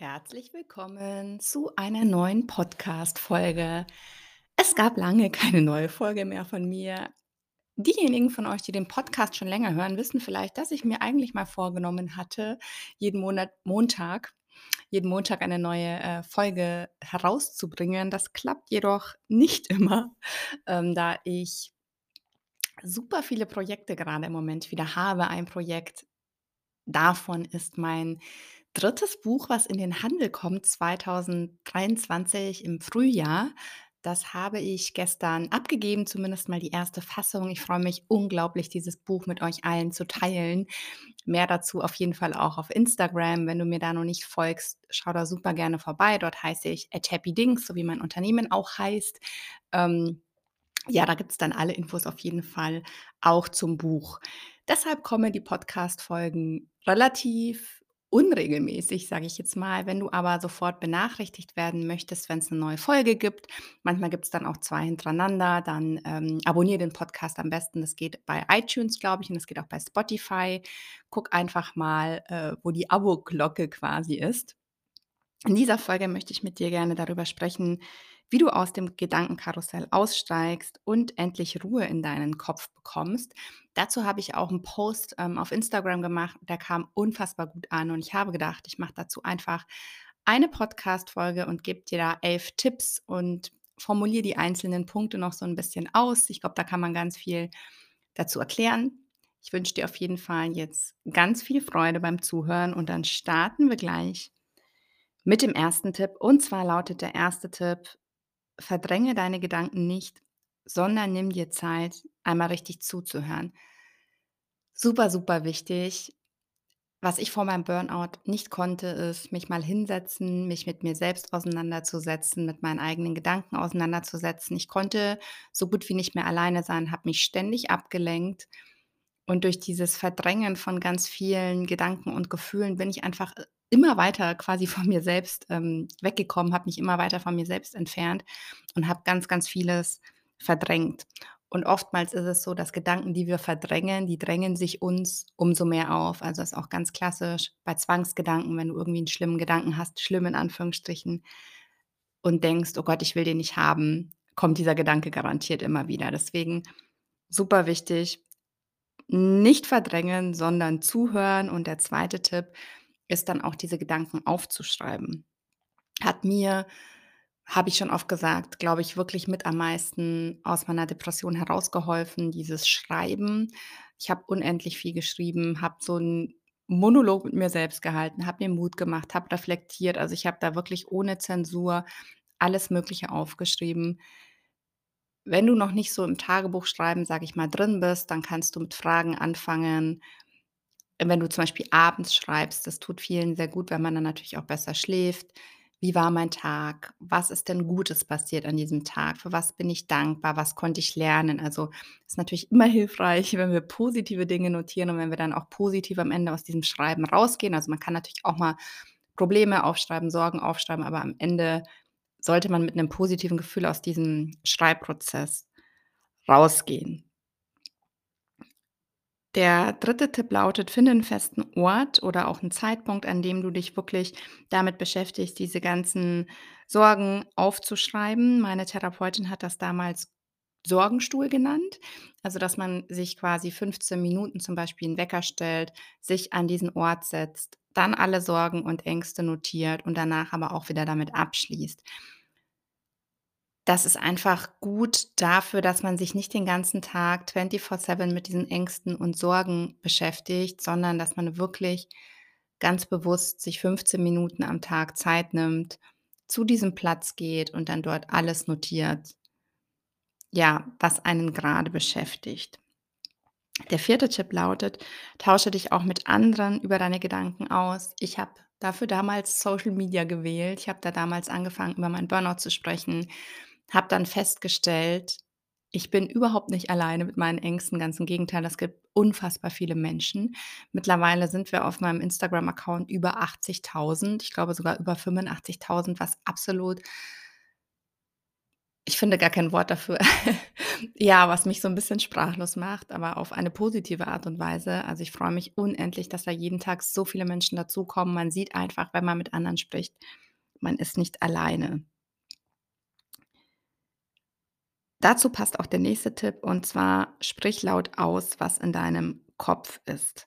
Herzlich willkommen zu einer neuen Podcast-Folge. Es gab lange keine neue Folge mehr von mir. Diejenigen von euch, die den Podcast schon länger hören, wissen vielleicht, dass ich mir eigentlich mal vorgenommen hatte, jeden Monat Montag jeden Montag eine neue, äh, Folge herauszubringen. Das klappt jedoch nicht immer, ähm, da ich super viele Projekte gerade im Moment wieder habe. Ein Projekt davon ist mein drittes Buch, was in den Handel kommt 2023 im Frühjahr. Das habe ich gestern abgegeben, zumindest mal die erste Fassung. Ich freue mich unglaublich, dieses Buch mit euch allen zu teilen. Mehr dazu auf jeden Fall auch auf Instagram. Wenn du mir da noch nicht folgst, schau da super gerne vorbei. Dort heiße ich at Happy Dings, so wie mein Unternehmen auch heißt. Ähm, ja, da gibt es dann alle Infos auf jeden Fall auch zum Buch. Deshalb kommen die Podcast-Folgen relativ unregelmäßig, sage ich jetzt mal. Wenn du aber sofort benachrichtigt werden möchtest, wenn es eine neue Folge gibt, manchmal gibt es dann auch zwei hintereinander, dann ähm, abonniere den Podcast am besten. Das geht bei iTunes, glaube ich, und das geht auch bei Spotify. Guck einfach mal, äh, wo die Abo-Glocke quasi ist. In dieser Folge möchte ich mit dir gerne darüber sprechen, wie du aus dem Gedankenkarussell aussteigst und endlich Ruhe in deinen Kopf bekommst. Dazu habe ich auch einen Post ähm, auf Instagram gemacht, der kam unfassbar gut an und ich habe gedacht, ich mache dazu einfach eine Podcast-Folge und gebe dir da elf Tipps und formuliere die einzelnen Punkte noch so ein bisschen aus. Ich glaube, da kann man ganz viel dazu erklären. Ich wünsche dir auf jeden Fall jetzt ganz viel Freude beim Zuhören und dann starten wir gleich mit dem ersten Tipp. Und zwar lautet der erste Tipp, verdränge deine Gedanken nicht, sondern nimm dir Zeit, einmal richtig zuzuhören. Super, super wichtig. Was ich vor meinem Burnout nicht konnte, ist mich mal hinsetzen, mich mit mir selbst auseinanderzusetzen, mit meinen eigenen Gedanken auseinanderzusetzen. Ich konnte so gut wie nicht mehr alleine sein, habe mich ständig abgelenkt. Und durch dieses Verdrängen von ganz vielen Gedanken und Gefühlen bin ich einfach äh, immer weiter quasi von mir selbst ähm, weggekommen, habe mich immer weiter von mir selbst entfernt und habe ganz, ganz vieles verdrängt. Und oftmals ist es so, dass Gedanken, die wir verdrängen, die drängen sich uns umso mehr auf. Also ist auch ganz klassisch bei Zwangsgedanken, wenn du irgendwie einen schlimmen Gedanken hast, schlimm in Anführungsstrichen, und denkst, oh Gott, ich will den nicht haben, kommt dieser Gedanke garantiert immer wieder. Deswegen super wichtig, nicht verdrängen, sondern zuhören. Und der zweite Tipp ist dann auch diese Gedanken aufzuschreiben. Hat mir, habe ich schon oft gesagt, glaube ich, wirklich mit am meisten aus meiner Depression herausgeholfen, dieses Schreiben. Ich habe unendlich viel geschrieben, habe so einen Monolog mit mir selbst gehalten, habe mir Mut gemacht, habe reflektiert. Also ich habe da wirklich ohne Zensur alles Mögliche aufgeschrieben. Wenn du noch nicht so im Tagebuchschreiben, sage ich mal, drin bist, dann kannst du mit Fragen anfangen. Wenn du zum Beispiel abends schreibst, das tut vielen sehr gut, weil man dann natürlich auch besser schläft. Wie war mein Tag? Was ist denn Gutes passiert an diesem Tag? Für was bin ich dankbar? Was konnte ich lernen? Also ist natürlich immer hilfreich, wenn wir positive Dinge notieren und wenn wir dann auch positiv am Ende aus diesem Schreiben rausgehen. Also man kann natürlich auch mal Probleme aufschreiben, Sorgen aufschreiben, aber am Ende sollte man mit einem positiven Gefühl aus diesem Schreibprozess rausgehen. Der dritte Tipp lautet, finde einen festen Ort oder auch einen Zeitpunkt, an dem du dich wirklich damit beschäftigst, diese ganzen Sorgen aufzuschreiben. Meine Therapeutin hat das damals Sorgenstuhl genannt. Also, dass man sich quasi 15 Minuten zum Beispiel 'n Wecker stellt, sich an diesen Ort setzt, dann alle Sorgen und Ängste notiert und danach aber auch wieder damit abschließt. Das ist einfach gut dafür, dass man sich nicht den ganzen Tag 24/7 mit diesen Ängsten und Sorgen beschäftigt, sondern dass man wirklich ganz bewusst sich 15 Minuten am Tag Zeit nimmt, zu diesem Platz geht und dann dort alles notiert, ja, was einen gerade beschäftigt. Der vierte Tipp lautet: Tausche dich auch mit anderen über deine Gedanken aus. Ich habe dafür damals Social Media gewählt. Ich habe da damals angefangen, über meinen Burnout zu sprechen, habe dann festgestellt, ich bin überhaupt nicht alleine mit meinen Ängsten, ganz im Gegenteil, es gibt unfassbar viele Menschen. Mittlerweile sind wir auf meinem Instagram-Account über 80.000, ich glaube sogar über 85.000, was absolut Ich finde gar kein Wort dafür. Ja, was mich so 'n bisschen sprachlos macht, aber auf eine positive Art und Weise. Also, ich freue mich unendlich, dass da jeden Tag so viele Menschen dazukommen. Man sieht einfach, wenn man mit anderen spricht, man ist nicht alleine. Dazu passt auch der nächste Tipp und zwar sprich laut aus, was in deinem Kopf ist.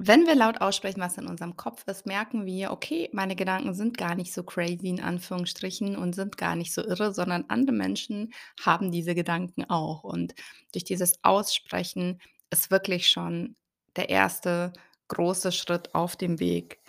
Wenn wir laut aussprechen, was in unserem Kopf ist, merken wir: „Okay, meine Gedanken sind gar nicht so crazy in Anführungsstrichen und sind gar nicht so irre, sondern andere Menschen haben diese Gedanken auch.“ Und durch dieses Aussprechen ist wirklich schon der erste große Schritt auf dem Weg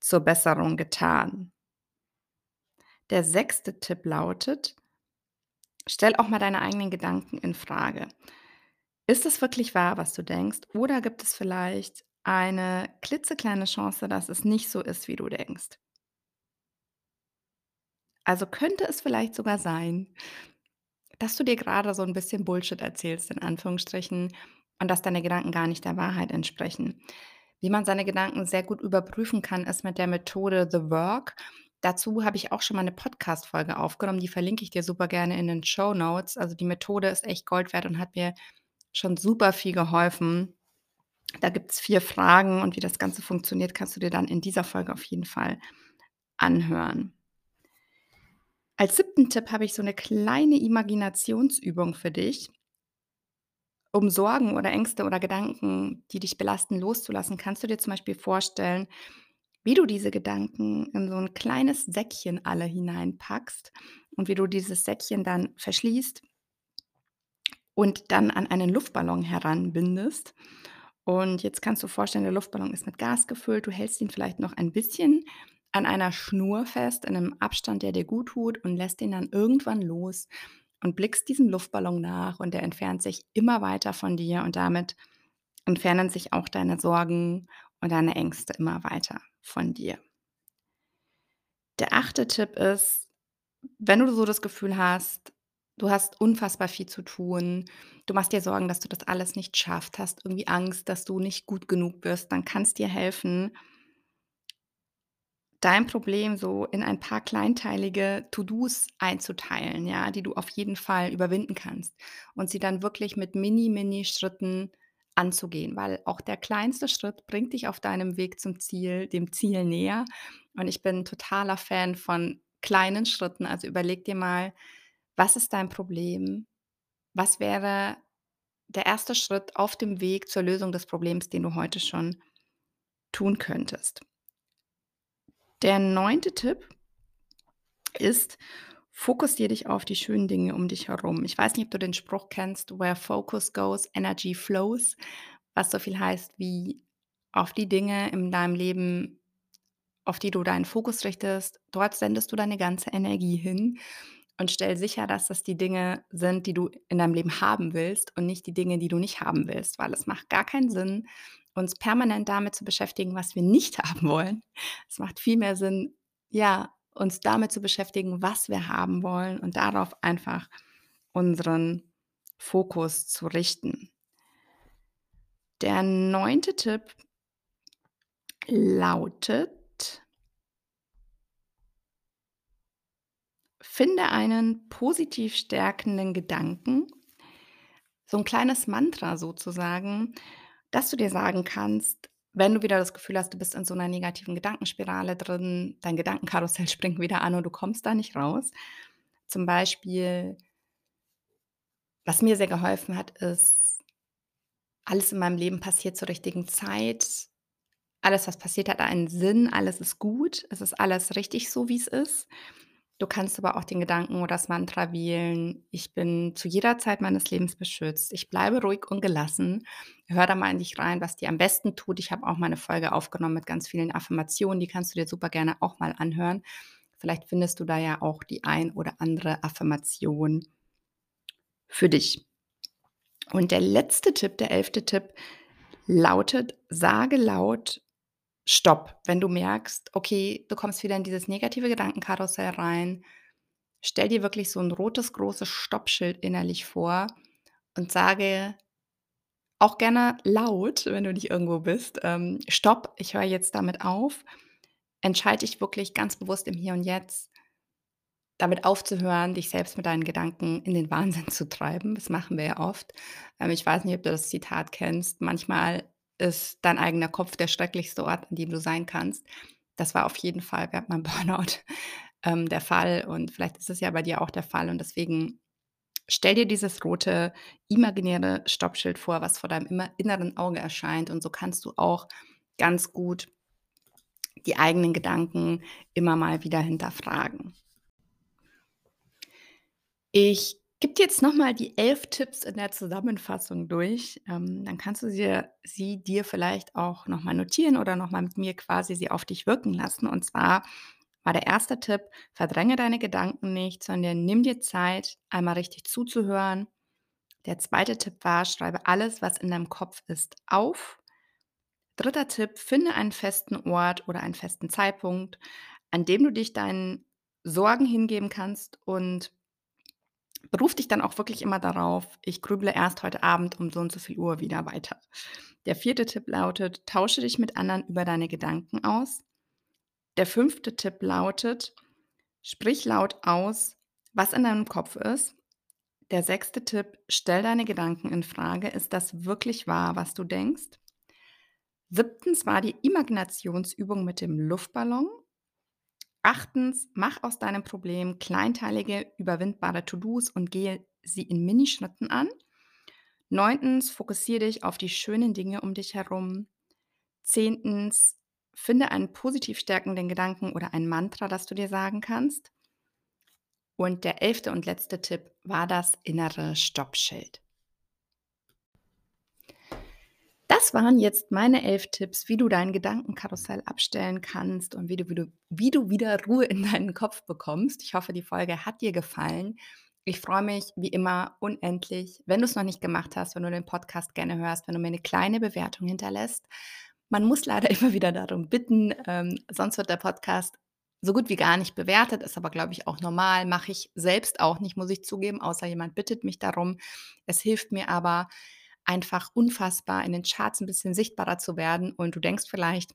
zur Besserung getan. Der sechste Tipp lautet: Stell auch mal deine eigenen Gedanken infrage. Ist es wirklich wahr, was du denkst, oder gibt es vielleicht eine klitzekleine Chance, dass es nicht so ist, wie du denkst? Also, könnte es vielleicht sogar sein, dass du dir grade so 'n bisschen Bullshit erzählst in Anführungsstrichen und dass deine Gedanken gar nicht der Wahrheit entsprechen. Wie man seine Gedanken sehr gut überprüfen kann, ist mit der Methode The Work. Dazu habe ich auch schon mal 'ne Podcast-Folge aufgenommen, die verlinke ich dir super gerne in den Shownotes. Also, die Methode ist echt Gold wert und hat mir schon super viel geholfen. Da gibt's 4 Fragen und wie das Ganze funktioniert, kannst du dir dann in dieser Folge auf jeden Fall anhören. Als 7. Tipp habe ich so 'ne kleine Imaginationsübung für dich. Um Sorgen oder Ängste oder Gedanken, die dich belasten, loszulassen, kannst du dir zum Beispiel vorstellen, wie du diese Gedanken in so 'n kleines Säckchen alle hineinpackst und wie du dieses Säckchen dann verschließt und dann an einen Luftballon heranbindest. Und jetzt kannst du vorstellen, der Luftballon ist mit Gas gefüllt. Du hältst ihn vielleicht noch ein bisschen an einer Schnur fest in 'nem Abstand, der dir guttut und lässt ihn dann irgendwann los und blickst diesem Luftballon nach und der entfernt sich immer weiter von dir und damit entfernen sich auch deine Sorgen und deine Ängste immer weiter von dir. Der 8. Tipp ist, wenn du so das Gefühl hast, du hast unfassbar viel zu tun, du machst dir Sorgen, dass du das alles nicht schaffst, hast irgendwie Angst, dass du nicht gut genug wirst, dann kann's dir helfen dein Problem so in ein paar kleinteilige To-dos einzuteilen, ja, die du auf jeden Fall überwinden kannst und sie dann wirklich mit Mini Mini-Schritten anzugehen, weil auch der kleinste Schritt bringt dich auf deinem Weg zum Ziel dem Ziel näher. Und ich bin totaler Fan von kleinen Schritten. Also, überleg dir mal: Was ist dein Problem? Was wäre der 1. Schritt auf dem Weg zur Lösung des Problems, den du heute schon tun könntest? Der 9. Tipp ist: Fokussiere dich auf die schönen Dinge um dich herum. Ich weiß nicht, ob du den Spruch kennst: „Where focus goes, energy flows“, was so viel heißt wie: Auf die Dinge in deinem Leben, auf die du deinen Fokus richtest, dort sendest du deine ganze Energie hin und stell sicher, dass das die Dinge sind, die du in deinem Leben haben willst und nicht die Dinge, die du nicht haben willst, weil es macht gar keinen Sinn, uns permanent damit zu beschäftigen, was wir nicht haben wollen. Es macht viel mehr Sinn, ja, uns damit zu beschäftigen, was wir haben wollen und darauf einfach unseren Fokus zu richten. Der 9. Tipp lautet finde einen positiv stärkenden Gedanken, so 'n kleines Mantra sozusagen, dass du dir sagen kannst, wenn du wieder das Gefühl hast, du bist in so 'ner negativen Gedankenspirale drin, dein Gedankenkarussell springt wieder an und du kommst da nicht raus. Zum Beispiel was mir sehr geholfen hat, ist: „Alles in meinem Leben passiert zur richtigen Zeit. Alles, was passiert, hat einen Sinn. Alles ist gut. Es ist alles richtig so, wie's ist.“ Du kannst aber auch den Gedanken oder das Mantra wählen: „Ich bin zu jeder Zeit meines Lebens beschützt. Ich bleibe ruhig und gelassen.“ Hör da mal in dich rein, was dir am besten tut. Ich habe auch mal 'ne Folge aufgenommen mit ganz vielen Affirmationen, die kannst du dir super gerne auch mal anhören. Vielleicht findest du da ja auch die ein oder andere Affirmation für dich. Und der letzte Tipp, der 11. Tipp lautet: Sage laut „Stopp“, wenn du merkst, okay, du kommst wieder in dieses negative Gedankenkarussell rein. Stell dir wirklich so 'n rotes, großes Stoppschild innerlich vor und sage auch gerne laut, wenn du nicht irgendwo bist, ähm: „Stopp, ich höre jetzt damit auf. Entscheide dich wirklich ganz bewusst im Hier und Jetzt“ damit aufzuhören, dich selbst mit deinen Gedanken in den Wahnsinn zu treiben. Das machen wir ja oft. Ähm, ich weiß nicht, ob du das Zitat kennst. Manchmal ist dein eigener Kopf der schrecklichste Ort, an dem du sein kannst. Das war auf jeden Fall während meinem Burnout, ähm, der Fall und vielleicht ist es ja bei dir auch der Fall und deswegen stell dir dieses rote imaginäre Stoppschild vor, was vor deinem inneren Auge erscheint und so kannst du auch ganz gut die eigenen Gedanken immer mal wieder hinterfragen. Ich gebe dir jetzt noch mal die 11 Tipps in der Zusammenfassung durch. Ähm, dann kannst du sie sie dir vielleicht auch noch mal notieren oder noch mal mit mir quasi sie auf dich wirken lassen. Und zwar war der erste Tipp: Verdränge deine Gedanken nicht, sondern nimm dir Zeit, einmal richtig zuzuhören. Der zweite Tipp war: Schreibe alles, was in deinem Kopf ist, auf. Dritter Tipp: Finde einen festen Ort oder einen festen Zeitpunkt, an dem du dich deinen Sorgen hingeben kannst und beruf dich dann auch wirklich immer darauf: „Ich grüble erst heute Abend um so und so viel Uhr wieder weiter.“ Der vierte Tipp lautet: Tausche dich mit anderen über deine Gedanken aus. Der fünfte Tipp lautet: Sprich laut aus, was in deinem Kopf ist. Der sechste Tipp: Stell deine Gedanken in Frage. Ist das wirklich wahr, was du denkst? Siebtens war die Imaginationsübung mit dem Luftballon. Achtens, mach aus deinem Problem kleinteilige, überwindbare To-dos und gehe sie in Minischritten an. Neuntens, fokussiere dich auf die schönen Dinge um dich herum. Zehntens, finde einen positiv stärkenden Gedanken oder ein Mantra, das du dir sagen kannst. Und der elfte und letzte Tipp war das innere Stoppschild. Das waren jetzt meine elf Tipps, wie du dein Gedankenkarussell abstellen kannst und wie du, wie du, wie du wieder Ruhe in deinen Kopf bekommst. Ich hoffe, die Folge hat dir gefallen. Ich freue mich wie immer unendlich, wenn du es noch nicht gemacht hast, wenn du den Podcast gerne hörst, wenn du mir eine kleine Bewertung hinterlässt. Man muss leider immer wieder darum bitten, ähm, sonst wird der Podcast so gut wie gar nicht bewertet, ist aber, glaube ich, auch normal. Mache ich selbst auch nicht, muss ich zugeben, außer jemand bittet mich darum. Es hilft mir aber, einfach unfassbar in den Charts ein bisschen sichtbarer zu werden und du denkst vielleicht,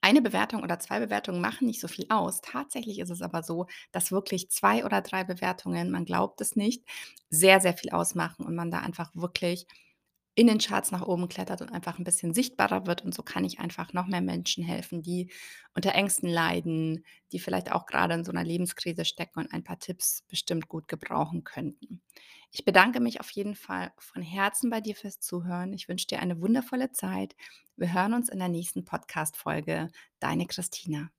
eine Bewertung oder zwei Bewertungen machen nicht so viel aus. Tatsächlich ist es aber so, dass wirklich zwei oder drei Bewertungen, man glaubt es nicht, sehr, sehr viel ausmachen und man da einfach wirklich in den Charts nach oben klettert und einfach ein bisschen sichtbarer wird. Und so kann ich einfach noch mehr Menschen helfen, die unter Ängsten leiden, die vielleicht auch gerade in so einer Lebenskrise stecken und ein paar Tipps bestimmt gut gebrauchen könnten. Ich bedanke mich auf jeden Fall von Herzen bei dir fürs Zuhören. Ich wünsche dir eine wundervolle Zeit. Wir hören uns in der nächsten Podcast-Folge. Deine Christina.